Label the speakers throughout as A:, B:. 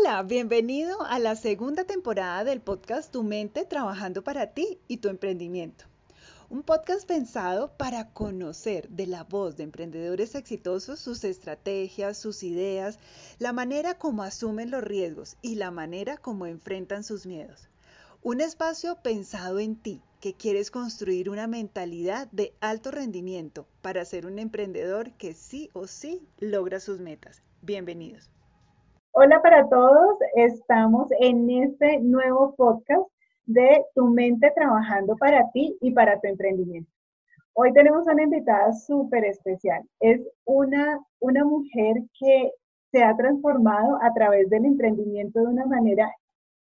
A: Hola, bienvenido a la segunda temporada del podcast Tu mente trabajando para ti y tu emprendimiento. Un podcast pensado para conocer de la voz de emprendedores exitosos sus estrategias, sus ideas, la manera como asumen los riesgos y la manera como enfrentan sus miedos. Un espacio pensado en ti, que quieres construir una mentalidad de alto rendimiento para ser un emprendedor que sí o sí logra sus metas. Bienvenidos.
B: Hola para todos, estamos en este nuevo podcast de Tu mente trabajando para ti y para tu emprendimiento. Hoy tenemos una invitada súper especial. Es una, una mujer que se ha transformado a través del emprendimiento de una manera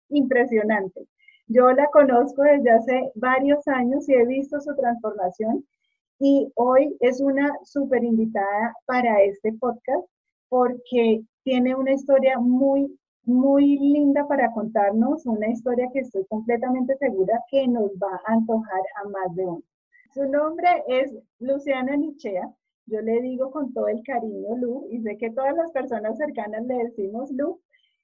B: impresionante. Yo la conozco desde hace varios años y he visto su transformación y hoy es una súper invitada para este podcast porque tiene una historia muy, muy linda para contarnos, una historia que estoy completamente segura que nos va a antojar a más de uno. Su nombre es Luciana Nichea. Yo le digo con todo el cariño Lu y sé que todas las personas cercanas le decimos Lu.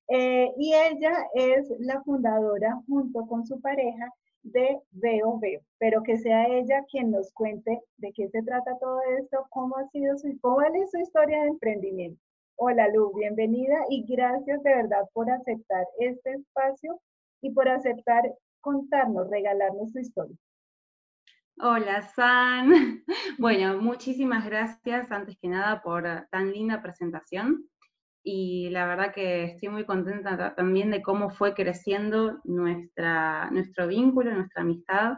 B: Eh, y ella es la fundadora junto con su pareja de Veo Veo, pero que sea ella quien nos cuente de qué se trata todo esto, cómo ha sido su, cuál es su historia de emprendimiento. Hola Lu, bienvenida y gracias de verdad por aceptar este espacio y por aceptar contarnos, regalarnos tu historia.
C: Hola San. Bueno, muchísimas gracias antes que nada por tan linda presentación y la verdad que estoy muy contenta también de cómo fue creciendo nuestra, nuestro vínculo, nuestra amistad,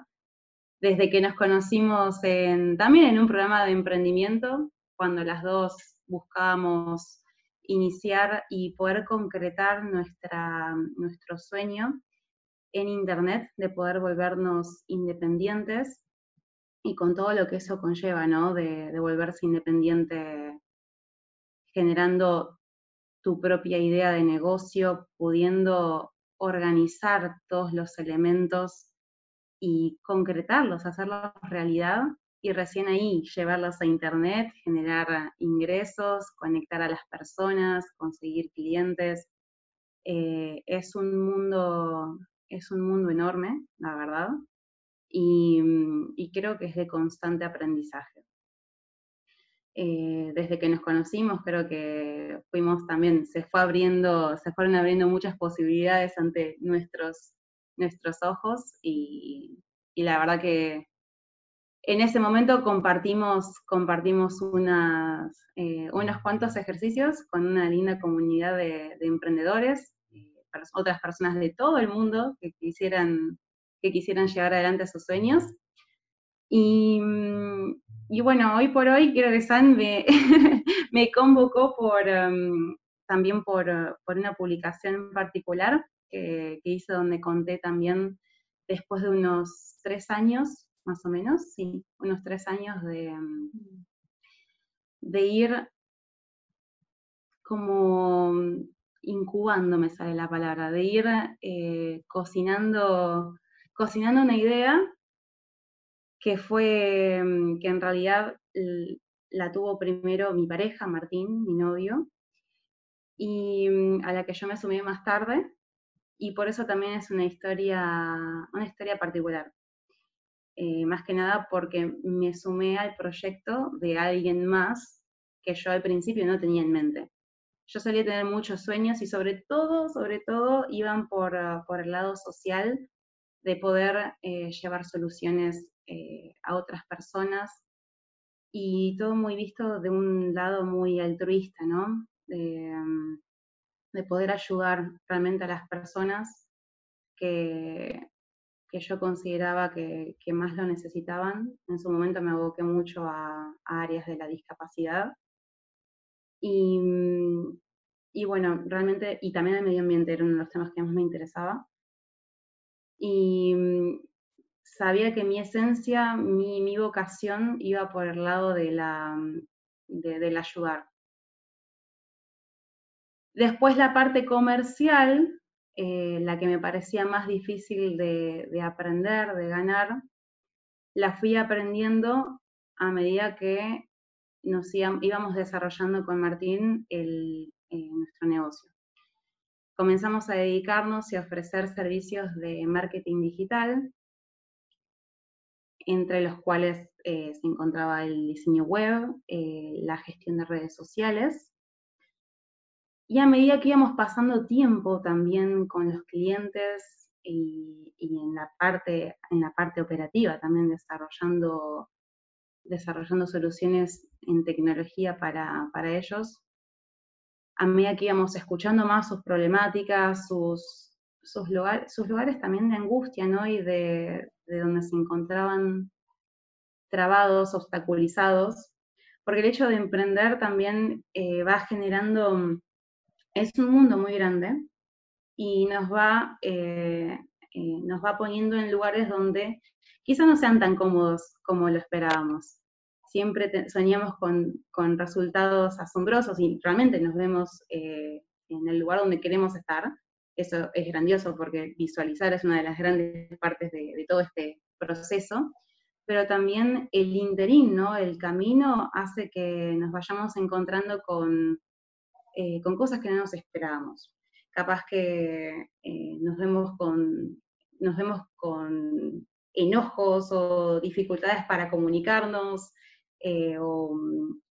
C: desde que nos conocimos también en un programa de emprendimiento, cuando las dos buscábamos iniciar y poder concretar nuestra, nuestro sueño en Internet de poder volvernos independientes y con todo lo que eso conlleva, ¿no? De, de volverse independiente generando tu propia idea de negocio, pudiendo organizar todos los elementos y concretarlos, hacerlos realidad y recién ahí llevarlos a Internet, generar ingresos, conectar a las personas, conseguir clientes. Eh, es, un mundo, es un mundo enorme, la verdad, y, creo que es de constante aprendizaje. Eh, desde que nos conocimos, creo que fuimos también, se fue abriendo, se fueron abriendo muchas posibilidades ante nuestros, nuestros ojos y la verdad que en ese momento compartimos, compartimos eh, unos cuantos ejercicios con una linda comunidad de, emprendedores, eh, otras personas de todo el mundo que quisieran, que quisieran llevar adelante sus sueños. Y, mm, bueno, hoy por hoy creo que San me, me convocó por, em, también por, una publicación en particular que, que hice donde conté también después de unos tres años más o menos, sí, unos tres años de, mm, de ir como incubando, me sale la palabra, de ir eh, cocinando, cocinando una idea que fue, mm, que en realidad la tuvo primero mi pareja, Martín, mi novio, y mm, a la que yo me sumé más tarde, y por eso también es una historia, una historia particular. Eh, más que nada porque me sumé al proyecto de alguien más que yo al principio no tenía en mente. Yo solía tener muchos sueños y sobre todo, sobre todo, iban por, ah, por el lado social de poder eh, llevar soluciones eh, a otras personas y todo muy visto de un lado muy altruista, ¿no? De, mm, de poder ayudar realmente a las personas que, que yo consideraba que, más lo necesitaban. En su momento me aboqué mucho a, áreas de la discapacidad. Y, y, bueno, realmente, y también el medio ambiente era uno de los temas que más me interesaba. Y sabía que mi esencia, mi, mi vocación iba por el lado de la, de, del ayudar. Después la parte comercial, eh, la que me parecía más difícil de, aprender, de ganar, la fui aprendiendo a medida que nos íbamos desarrollando con Martín el, eh, nuestro negocio. comenzamos a dedicarnos y a ofrecer servicios de marketing digital, entre los cuales eh, se encontraba el diseño web, la gestión de redes sociales. Y a medida que íbamos pasando tiempo también con los clientes y, en, la parte, en la parte operativa, también desarrollando, desarrollando soluciones en tecnología para, para ellos, a medida que íbamos escuchando más sus problemáticas, sus, sus, sus lugares también de angustia, ¿no? Y de, donde se encontraban trabados, obstaculizados, porque el hecho de emprender también eh, va generando, es un mundo muy grande y nos va, eh, eh, nos va poniendo en lugares donde quizás no sean tan cómodos como lo esperábamos siempre soñamos con, resultados asombrosos y realmente nos vemos eh, en el lugar donde queremos estar. Eso es grandioso porque visualizar es una de las grandes partes de, todo este proceso, pero también el interín, ¿no? el camino hace que nos vayamos encontrando con, eh, con cosas que no nos esperábamos. Capaz que eh, nos, vemos con, nos vemos con enojos o dificultades para comunicarnos, eh, o,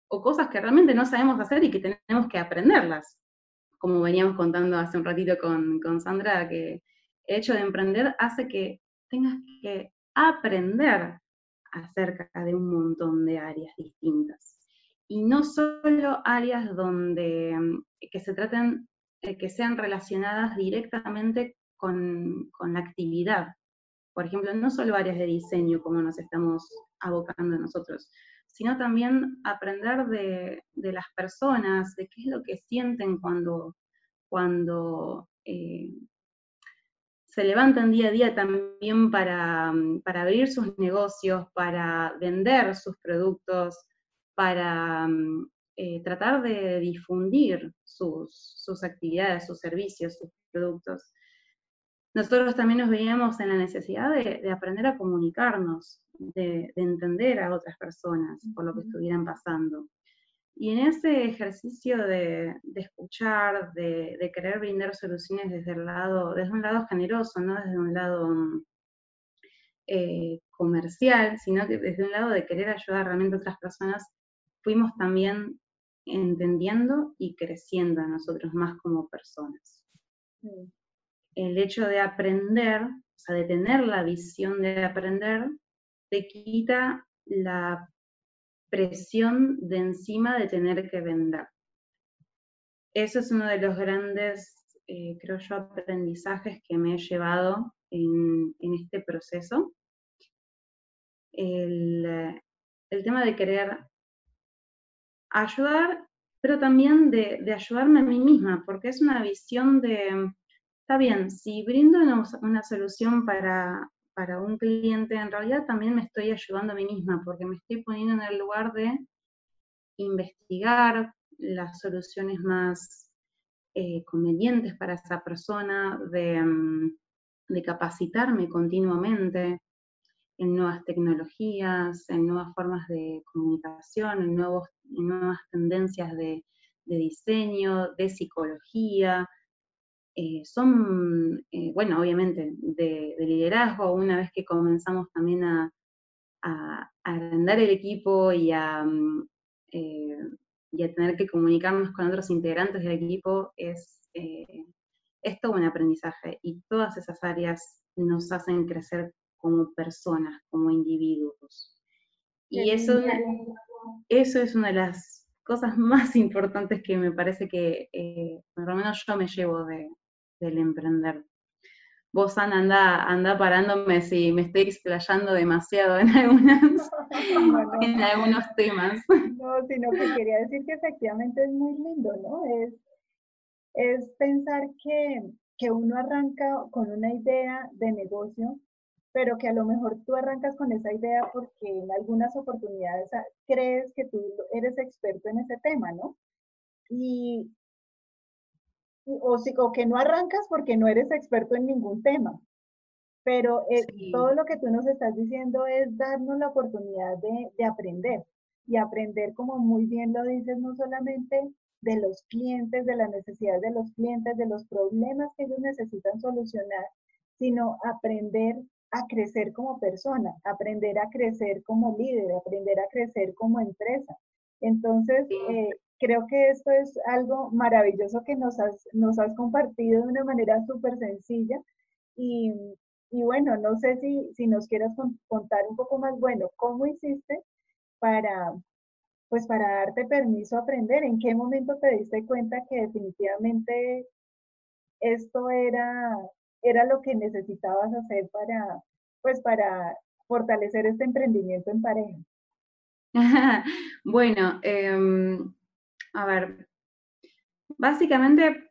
C: cosas que realmente no sabemos hacer y que tenemos que aprenderlas. Como veníamos contando hace un ratito con, con Sandra, que el hecho de emprender hace que tengas que aprender acerca de un montón de áreas distintas. Y no solo áreas donde mm, que se traten, eh, que sean relacionadas directamente con, con, la actividad. Por ejemplo, no solo áreas de diseño como nos estamos abocando nosotros, sino también aprender de, las personas, de qué es lo que sienten cuando, cuando eh, se levantan día a día también para, abrir sus negocios, para vender sus productos, para eh, tratar de difundir sus, sus actividades, sus servicios, sus productos nosotros también nos veíamos en la necesidad de, aprender a comunicarnos, de, entender a otras personas por lo que estuvieran pasando. Y en ese ejercicio de, escuchar, de, querer brindar soluciones desde, el lado, desde un lado generoso, no desde un lado eh, comercial, sino que desde un lado de querer ayudar realmente a otras personas, fuimos también entendiendo y creciendo a nosotros más como personas el hecho de aprender, o sea, de tener la visión de aprender, te quita la presión de encima de tener que vender. Eso es uno de los grandes, eh, creo yo, aprendizajes que me he llevado en, este proceso. El, tema de querer ayudar, pero también de, ayudarme a mí misma, porque es una visión de, está bien, si brindo una, solución para, un cliente, en realidad también me estoy ayudando a mí misma, porque me estoy poniendo en el lugar de investigar las soluciones más eh, convenientes para esa persona, mm, de, capacitarme continuamente en nuevas tecnologías, en nuevas formas de comunicación, en, nuevos, nuevas tendencias de diseño, de psicología, eh, son, eh, bueno, obviamente, de, liderazgo, una vez que comenzamos también a, agrandar el equipo y a, mm, eh, y a, tener que comunicarnos con otros integrantes del equipo, es, es todo un aprendizaje y todas esas áreas nos hacen crecer como personas, como individuos. Y eso, eso es una de las cosas más importantes que me parece que, por lo menos yo me llevo de, del emprender. Vos, Ana, anda, anda parándome si me estoy explayando demasiado en, algunas, en algunos temas.
B: No, sino que quería decir que efectivamente es muy lindo, ¿no? Es, es pensar que, que uno arranca con una idea de negocio, pero que a lo mejor tú arrancas con esa idea porque en algunas oportunidades crees que tú eres experto en ese tema, ¿no? Y, o, o que no arrancas porque no eres experto en ningún tema. Pero eh, todo lo que tú nos estás diciendo es darnos la oportunidad de, aprender. Y aprender, como muy bien lo dices, no solamente de los clientes, de las necesidades de los clientes, de los problemas que ellos necesitan solucionar, sino aprender a crecer como persona, aprender a crecer como líder, aprender a crecer como empresa. Entonces, eh, creo que esto es algo maravilloso que nos has, nos has compartido de una manera súper sencilla. Y, y, bueno, no sé si, si nos quieras contar un poco más, bueno, ¿cómo hiciste para, pues para darte permiso a aprender? ¿En qué momento te diste cuenta que definitivamente esto era, era lo que necesitabas hacer para, pues para fortalecer este emprendimiento en pareja?
C: bueno, em, a ver, básicamente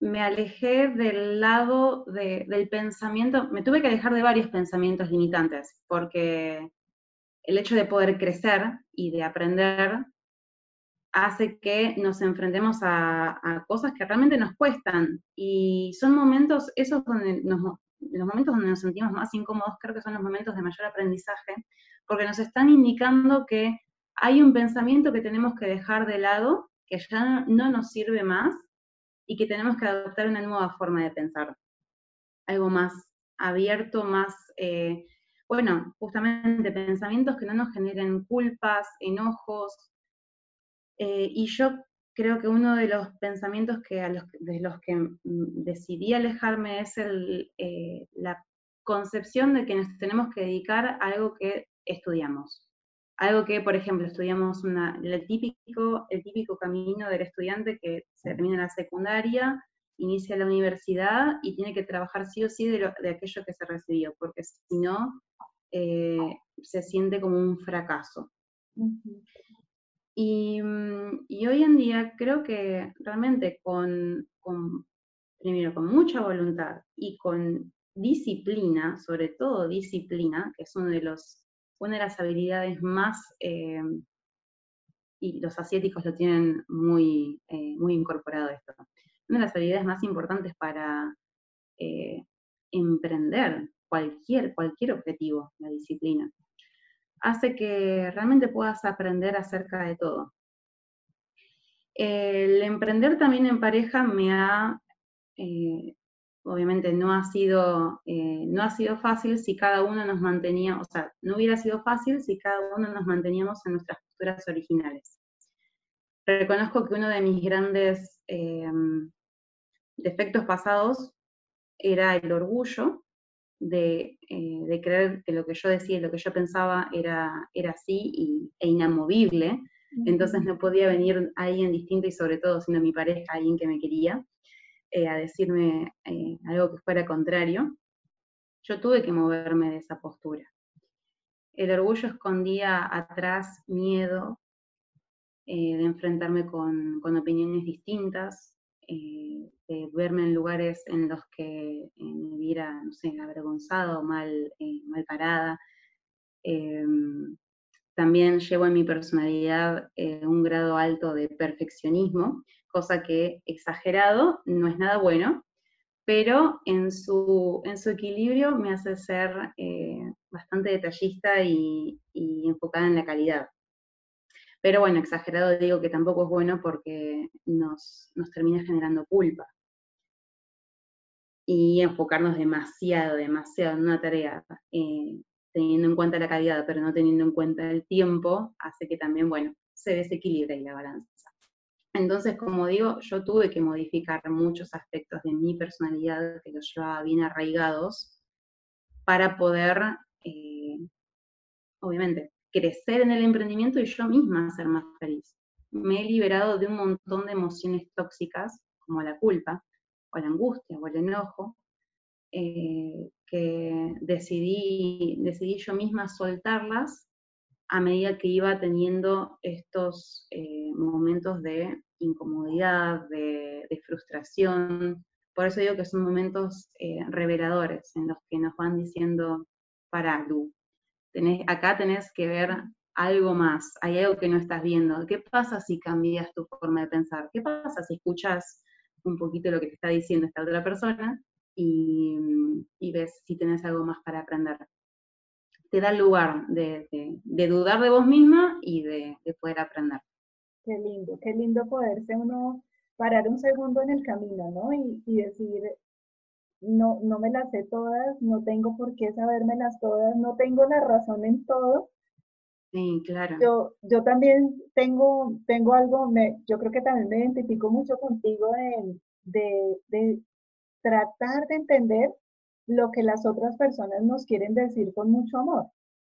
C: me alejé del lado del pensamiento, me tuve que alejar de varios pensamientos limitantes, porque el hecho de poder crecer y de aprender hace que nos enfrentemos a, cosas que realmente nos cuestan. Y son momentos, esos donde nos, los momentos donde nos sentimos más incómodos, creo que son los momentos de mayor aprendizaje, porque nos están indicando que hay un pensamiento que tenemos que dejar de lado, que ya no nos sirve más y que tenemos que adoptar una nueva forma de pensar. Algo más abierto, más, eh, bueno, justamente pensamientos que no nos generen culpas, enojos. Eh, y yo creo que uno de los pensamientos que de los que mm, decidí alejarme es eh, la concepción de que nos tenemos que dedicar a algo que estudiamos. Algo que, por ejemplo, estudiamos el, típico, el típico camino del estudiante que termina la secundaria, inicia la universidad y tiene que trabajar sí o sí de, aquello que se recibió, porque si no, eh, se siente como un fracaso. Y, hoy en día creo que realmente con, primero, con mucha voluntad y con disciplina, sobre todo disciplina, que es uno de los, una de las habilidades más, eh, y los asiáticos lo tienen muy, eh, muy incorporado esto, una de las habilidades más importantes para eh, emprender cualquier, cualquier objetivo, la disciplina hace que realmente puedas aprender acerca de todo. El emprender también en pareja me ha, eh, obviamente no ha, sido, eh, no ha sido fácil si cada uno nos mantenía, o sea, no hubiera sido fácil si cada uno nos manteníamos en nuestras posturas originales. Reconozco que uno de mis grandes eh, defectos pasados era el orgullo eh, de, creer que lo que yo decía lo que yo pensaba era, era así e inamovible. Entonces no podía venir alguien distinto y sobre todo siendo mi pareja, alguien que me quería, eh, a decirme eh, algo que fuera contrario. Yo tuve que moverme de esa postura. El orgullo escondía atrás miedo de enfrentarme con, con opiniones distintas, eh, de verme en lugares en los que eh, me viera, no sé, avergonzado mal, eh, mal parada. Em, también llevo en mi personalidad un grado alto de perfeccionismo, cosa que exagerado no es nada bueno, pero en su, en su equilibrio me hace ser bastante detallista y enfocada en la calidad. Pero bueno, exagerado digo que tampoco es bueno porque nos, termina generando culpa. Y enfocarnos demasiado, demasiado en una tarea, eh, teniendo en cuenta la calidad, pero no teniendo en cuenta el tiempo, hace que también, bueno, se desequilibre la balanza. Entonces, como digo, yo tuve que modificar muchos aspectos de mi personalidad que los llevaba bien arraigados para poder, eh, obviamente, crecer en el emprendimiento y yo misma ser más feliz. Me he liberado de un montón de emociones tóxicas, como la culpa, o la angustia, o el enojo, eh, que decidí, decidí yo misma soltarlas a medida que iba teniendo estos eh, momentos de incomodidad, de, frustración. Por eso digo que son momentos eh, reveladores en los que nos van diciendo, para, Lu, acá tenés que ver algo más, hay algo que no estás viendo. ¿Qué pasa si cambias tu forma de pensar? ¿Qué pasa si escuchas un poquito lo que te está diciendo esta otra persona y, ves si tenés algo más para aprender? Te da lugar de, dudar de vos misma y de, poder aprender.
B: Qué lindo, qué lindo poderse uno parar un segundo en el camino, ¿no? Y, y decir, no, no me las sé todas, no tengo por qué sabérmelas todas, no tengo la razón en todo.
C: Sí, claro.
B: Yo, yo también tengo, tengo algo, me, yo creo que también me identifico mucho contigo de, de, tratar de entender lo que las otras personas nos quieren decir con mucho amor.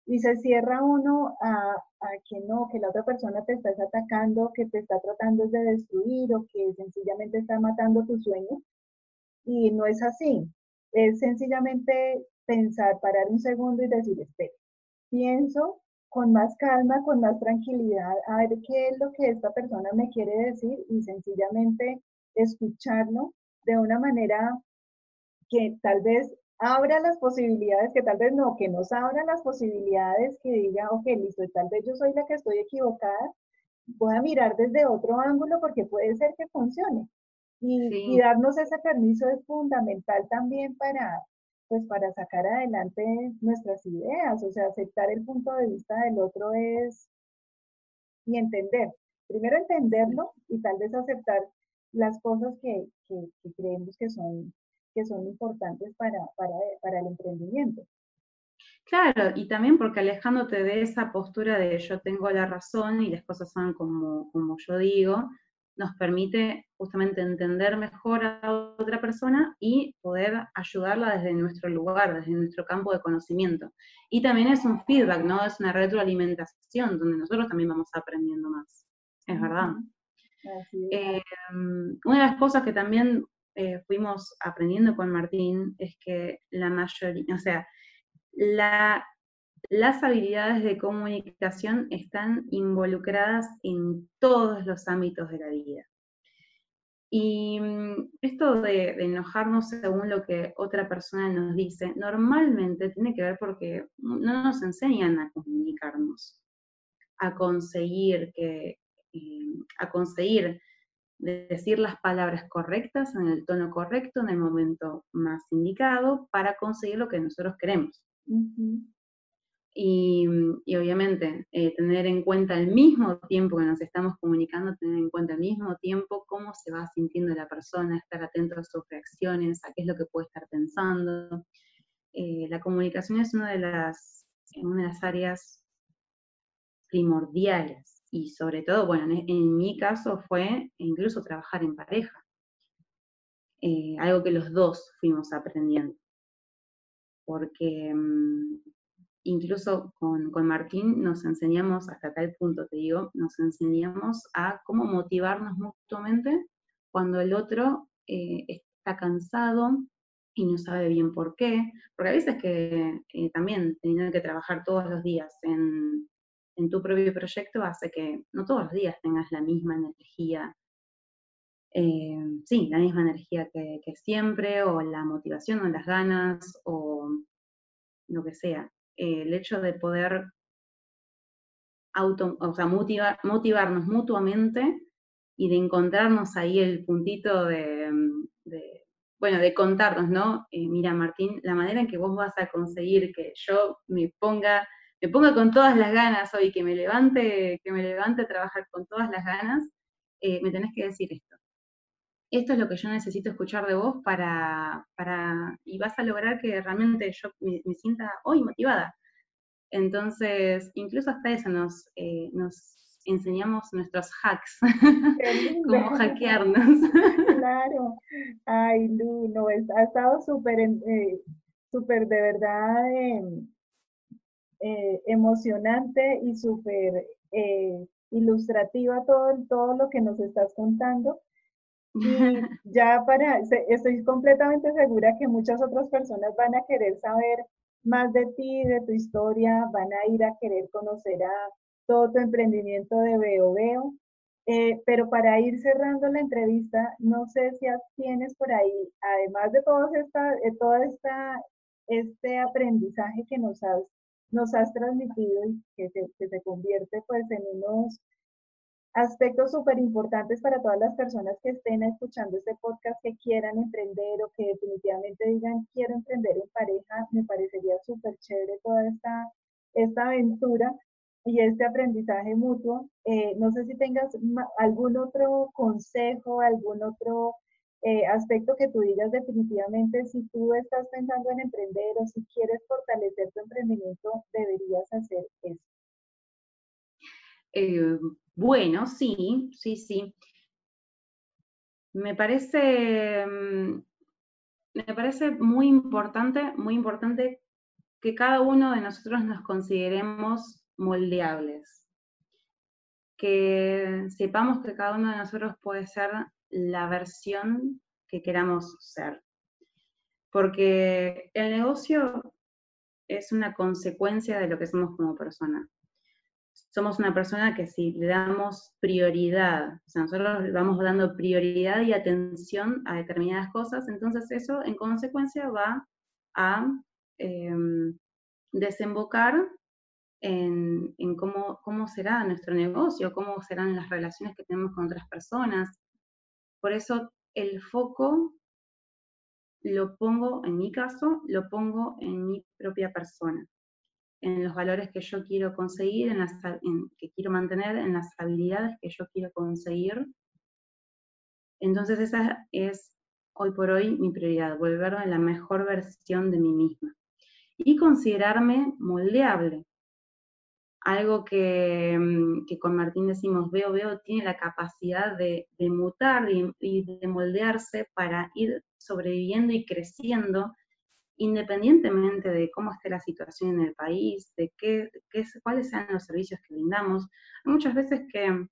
B: Y se cierra uno a, a, que no, que la otra persona te está atacando, que te está tratando de destruir o que sencillamente está matando tu sueño. Y no es así. Es sencillamente pensar, parar un segundo y decir, espera, pienso con más calma, con más tranquilidad, a ver qué es lo que esta persona me quiere decir y sencillamente escucharlo de una manera que tal vez abra las posibilidades, que tal vez no, que nos abra las posibilidades, que diga, ok, listo, tal vez yo soy la que estoy equivocada, voy a mirar desde otro ángulo porque puede ser que funcione. Y, darnos ese permiso es fundamental también para, pues para sacar adelante nuestras ideas, o sea, aceptar el punto de vista del otro es y entender. Primero entenderlo y tal vez aceptar las cosas que, creemos que son, que son importantes para, para, el emprendimiento.
C: Claro, y también porque alejándote de esa postura de yo tengo la razón y las cosas son como, como yo digo, nos permite justamente entender mejor a otra persona y poder ayudarla desde nuestro lugar, desde nuestro campo de conocimiento. Y también es un feedback, ¿no? Es una retroalimentación donde nosotros también vamos aprendiendo más. Es verdad. Eh, una de las cosas que también eh, fuimos aprendiendo con Martín es que la mayoría, o sea, la las habilidades de comunicación están involucradas en todos los ámbitos de la vida. Y mm, esto de, enojarnos según lo que otra persona nos dice, normalmente tiene que ver porque no nos enseñan a comunicarnos, a conseguir que, eh, a conseguir decir las palabras correctas en el tono correcto, en el momento más indicado, para conseguir lo que nosotros queremos. Y, obviamente eh, tener en cuenta al mismo tiempo que nos estamos comunicando, tener en cuenta al mismo tiempo cómo se va sintiendo la persona, estar atento a sus reacciones, a qué es lo que puede estar pensando. Eh, la comunicación es una de las, una de las áreas primordiales y sobre todo, bueno, en, mi caso fue incluso trabajar en pareja, eh, algo que los dos fuimos aprendiendo, porque mm, incluso con, Martín nos enseñamos, hasta tal punto te digo, nos enseñamos a cómo motivarnos mutuamente cuando el otro eh, está cansado y no sabe bien por qué, porque a veces que eh, también teniendo que trabajar todos los días en, tu propio proyecto hace que no todos los días tengas la misma energía, eh, sí, la misma energía que siempre, o la motivación o las ganas, o lo que sea. Eh, el hecho de poder auto, o sea, motivarnos mutuamente y de encontrarnos ahí el puntito de, bueno, de contarnos, ¿no? Eh, mira, Martín, la manera en que vos vas a conseguir que yo me ponga, me ponga con todas las ganas hoy, que me levante, que me levante a trabajar con todas las ganas, eh, me tenés que decir esto esto es lo que yo necesito escuchar de vos para, para y vas a lograr que realmente yo me, sienta hoy motivada. Entonces, incluso hasta eso nos, eh, nos enseñamos nuestros hacks, cómo hackearnos.
B: claro. Ay, Lu, no, ha estado súper, eh, súper de verdad eh, emocionante y súper ilustrativa todo, todo lo que nos estás contando. Y ya para, estoy completamente segura que muchas otras personas van a querer saber más de ti, de tu historia, van a ir a querer conocer a todo tu emprendimiento de Veo Veo. Eh, pero para ir cerrando la entrevista, no sé si tienes por ahí, además de todo, esta, todo esta, este aprendizaje que nos has, nos has transmitido y que se, que se convierte pues en unos aspectos súper importantes para todas las personas que estén escuchando este podcast, que quieran emprender o que definitivamente digan quiero emprender en pareja, me parecería súper chévere toda esta, esta aventura. y este aprendizaje mutuo. Eh, no sé si tengas algún otro consejo, algún otro eh, aspecto que tú digas definitivamente, si tú estás pensando en emprender o si quieres fortalecer tu emprendimiento, deberías hacer eso.
C: Eh, bueno, sí, sí, sí. Me parece, mm, me parece muy importante, muy importante que cada uno de nosotros nos consideremos moldeables, que sepamos que cada uno de nosotros puede ser la versión que queramos ser. Porque el negocio es una consecuencia de lo que somos como persona. Somos una persona que si le damos prioridad, o sea, nosotros vamos dando prioridad y atención a determinadas cosas, entonces eso en consecuencia va a em, desembocar en, cómo, cómo, será nuestro negocio, cómo serán las relaciones que tenemos con otras personas. Por eso el foco lo pongo, en mi caso, lo pongo en mi propia persona, en los valores que yo quiero conseguir, en las, que quiero mantener, en las habilidades que yo quiero conseguir. Entonces esa es hoy por hoy mi prioridad, volverme la mejor versión de mí misma y considerarme moldeable, algo mm, que, con Martín decimos, veo, veo, tiene la capacidad de, mutar y, de moldearse para ir sobreviviendo y creciendo independientemente de cómo esté la situación en el país, de qué, cuáles sean los servicios que brindamos. Hay muchas veces que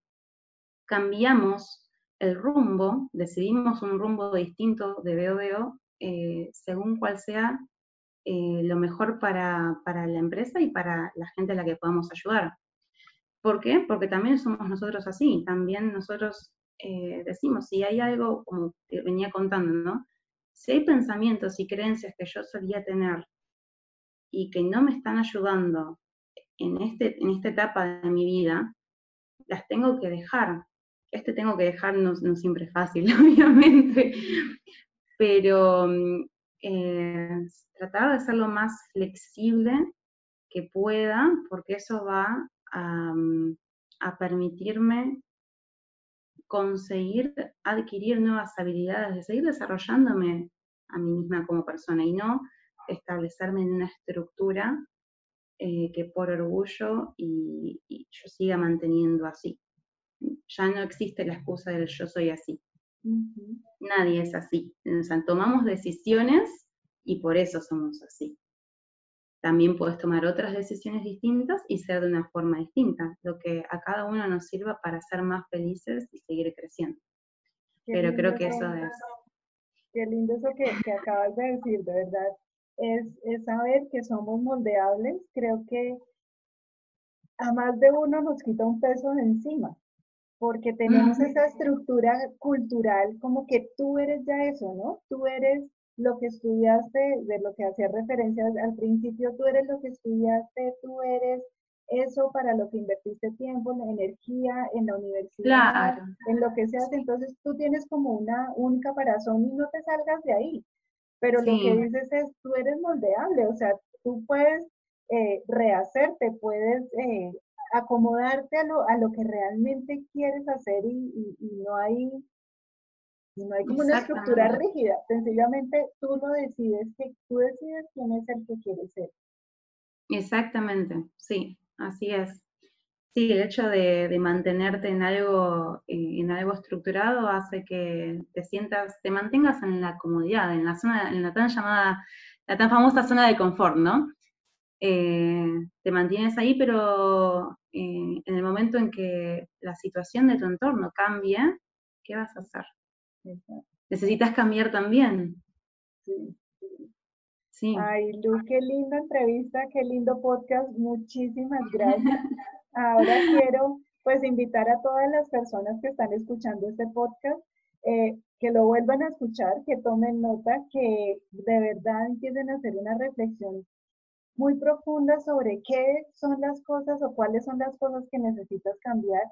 C: cambiamos el rumbo, decidimos un rumbo distinto de veo, eh, según cuál sea eh, lo mejor para, la empresa y para la gente a la que podamos ayudar. ¿Por qué? Porque también somos nosotros así, también nosotros eh, decimos, si hay algo, como te venía contando, ¿no? Si hay pensamientos y creencias que yo solía tener y que no me están ayudando en, este, en esta etapa de mi vida, las tengo que dejar. Este tengo que dejar no, no siempre es fácil, obviamente, pero mm, eh, tratar de ser lo más flexible que pueda, porque eso va mm, a, permitirme conseguir adquirir nuevas habilidades, de seguir desarrollándome a mí misma como persona y no establecerme en una estructura eh, que por orgullo y, yo siga manteniendo así. Ya no existe la excusa del yo soy así. Nadie es así. O sea, tomamos decisiones y por eso somos así. También puedes tomar otras decisiones distintas y ser de una forma distinta, lo que a cada uno nos sirva para ser más felices y seguir creciendo. Pero creo que eso es...
B: Qué lindo eso que, que acabas de decir, de verdad. Es, es saber que somos moldeables. Creo que a más de uno nos quita un peso de encima porque tenemos esa estructura cultural como que tú eres ya eso, ¿no? Tú eres lo que estudiaste, de lo que hacía referencia al principio, tú eres lo que estudiaste, tú eres eso para lo que invertiste tiempo, energía en la universidad, en lo que seas, entonces tú tienes como una, un caparazón y no te salgas de ahí. Pero lo que dices es, tú eres moldeable, o sea, tú puedes eh, rehacerte, puedes eh, acomodarte a lo, a lo que realmente quieres hacer y, no hay no hay como una estructura rígida, sencillamente tú lo decides, que tú decides quién es el que quieres ser.
C: Exactamente, sí, así es. Sí, el hecho de, mantenerte en algo, eh, en algo estructurado hace que te sientas, te mantengas en la comodidad, en la zona, en la tan llamada, la tan famosa zona de confort, ¿no? Eh, te mantienes ahí, pero eh, en el momento en que la situación de tu entorno cambie, ¿qué vas a hacer? Necesitas cambiar también.
B: Sí. Ay, Lu, qué linda entrevista, qué lindo podcast. Muchísimas gracias. Ahora quiero pues invitar a todas las personas que están escuchando este podcast eh, que lo vuelvan a escuchar, que tomen nota, que de verdad empiecen a hacer una reflexión muy profunda sobre qué son las cosas o cuáles son las cosas que necesitas cambiar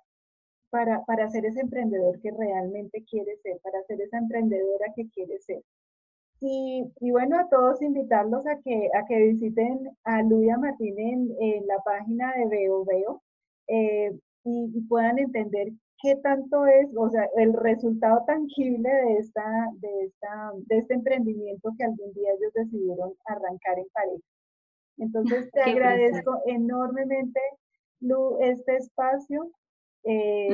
B: para, para ser ese emprendedor que realmente quieres ser, para ser esa emprendedora que quieres ser. Y, y, bueno, a todos invitarlos a que, a que visiten a Luya Martín en, la página de Veo Veo. eh, y, puedan entender qué tanto es, o sea, el resultado tangible de, esta, de, esta, de este emprendimiento que algún día ellos decidieron arrancar en pareja. Entonces, te agradezco enormemente, Lu, este espacio.
C: Eh,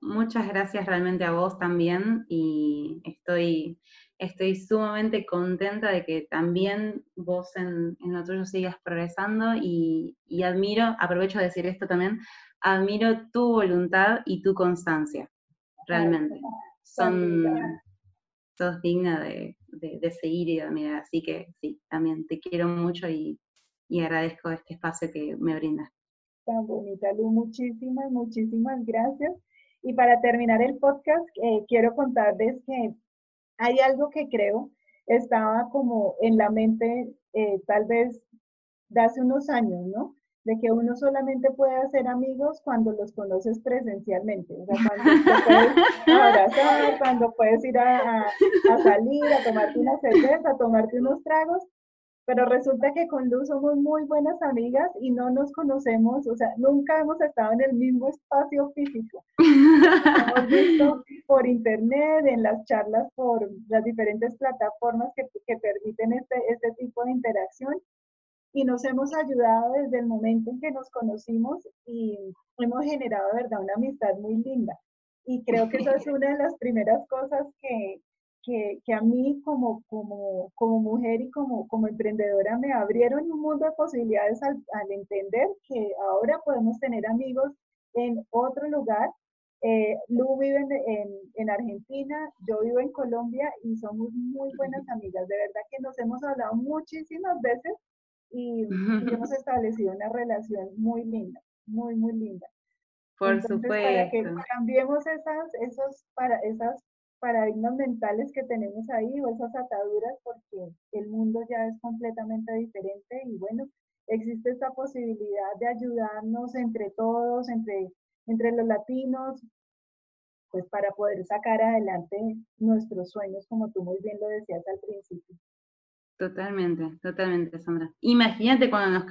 C: muchas gracias realmente a vos también y estoy, estoy sumamente contenta de que también vos en, en lo tuyo sigas progresando y, y, admiro, aprovecho de decir esto también, admiro tu voluntad y tu constancia, realmente. Son, sos digna de, de, seguir y de admirar, así que sí, también te quiero mucho y, y agradezco este espacio que me brindas.
B: Tan bonita, Lu, muchísimas, muchísimas gracias. Y para terminar el podcast, eh, quiero contarles que hay algo que creo estaba como en la mente eh, tal vez de hace unos años, ¿no? De que uno solamente puede hacer amigos cuando los conoces presencialmente. O sea, cuando puedes abrazar, cuando puedes ir a, a salir, a tomarte una cerveza, a tomarte unos tragos, pero resulta que con Luz somos muy buenas amigas y no nos conocemos, o sea, nunca hemos estado en el mismo espacio físico. hemos visto por internet, en las charlas por las diferentes plataformas que, que permiten este, este tipo de interacción y nos hemos ayudado desde el momento en que nos conocimos y hemos generado, verdad, una amistad muy linda. Y creo que esa es una de las primeras cosas que, que, a mí como, como, como mujer y como, como emprendedora me abrieron un mundo de posibilidades al, entender que ahora podemos tener amigos en otro lugar. Eh, Lu vive en, en, Argentina, yo vivo en Colombia y somos muy buenas amigas. De verdad que nos hemos hablado muchísimas veces y, hemos establecido una relación muy linda, muy, muy linda.
C: Por supuesto. Para
B: que cambiemos esas, esos, para, esas paradigmas mentales que tenemos ahí o esas ataduras porque el mundo ya es completamente diferente y bueno, existe esta posibilidad de ayudarnos entre todos, entre, entre los latinos, pues para poder sacar adelante nuestros sueños, como tú muy bien lo decías al principio.
C: Totalmente, totalmente, Sandra. Imagínate cuando nos,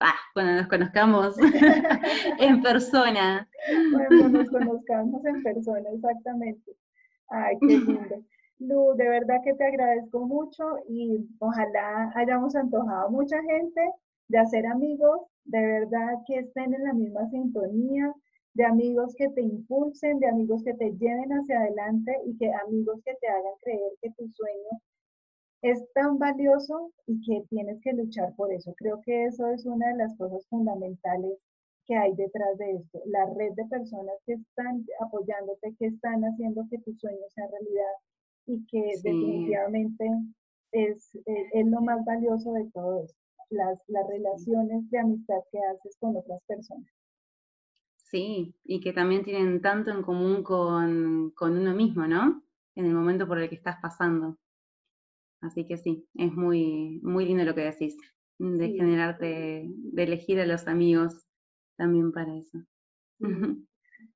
C: ah, cuando nos conozcamos en persona.
B: Cuando nos conozcamos en persona, exactamente. Ay, qué lindo. Lu, de verdad que te agradezco mucho y ojalá hayamos antojado a mucha gente de hacer amigos, de verdad que estén en la misma sintonía, de amigos que te impulsen, de amigos que te lleven hacia adelante y que amigos que te hagan creer que tu sueño es tan valioso y que tienes que luchar por eso. Creo que eso es una de las cosas fundamentales que hay detrás de esto, la red de personas que están apoyándote, que están haciendo que tus sueños sean realidad y que definitivamente es, es, lo más valioso de todo esto, las, las relaciones de amistad que haces con otras personas.
C: Sí, y que también tienen tanto en común con, con uno mismo, ¿no? En el momento por el que estás pasando. Así que sí, es muy, muy lindo lo que decís, de generarte, de elegir a los amigos también para eso.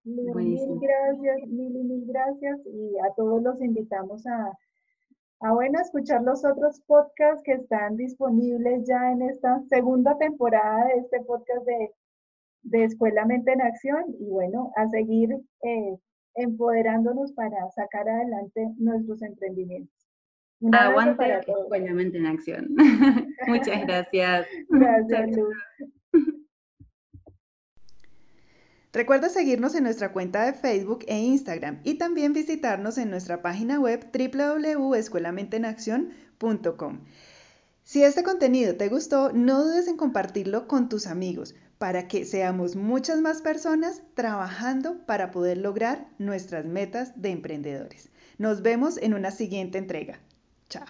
B: Mil gracias, mil, mil gracias y a todos los invitamos a, a bueno, escuchar los otros podcasts que están disponibles ya en esta segunda temporada de este podcast de, de Escuela Mente en Acción y bueno, a seguir eh, empoderándonos para sacar adelante nuestros emprendimientos.
C: Aguante Escuela Mente en Acción. Muchas gracias.
B: Gracias, Luz.
A: Recuerda seguirnos en nuestra cuenta de Facebook e Instagram y también visitarnos en nuestra página web www.escuelamentenaction.com. Si este contenido te gustó, no dudes en compartirlo con tus amigos para que seamos muchas más personas trabajando para poder lograr nuestras metas de emprendedores. Nos vemos en una siguiente entrega. Chao.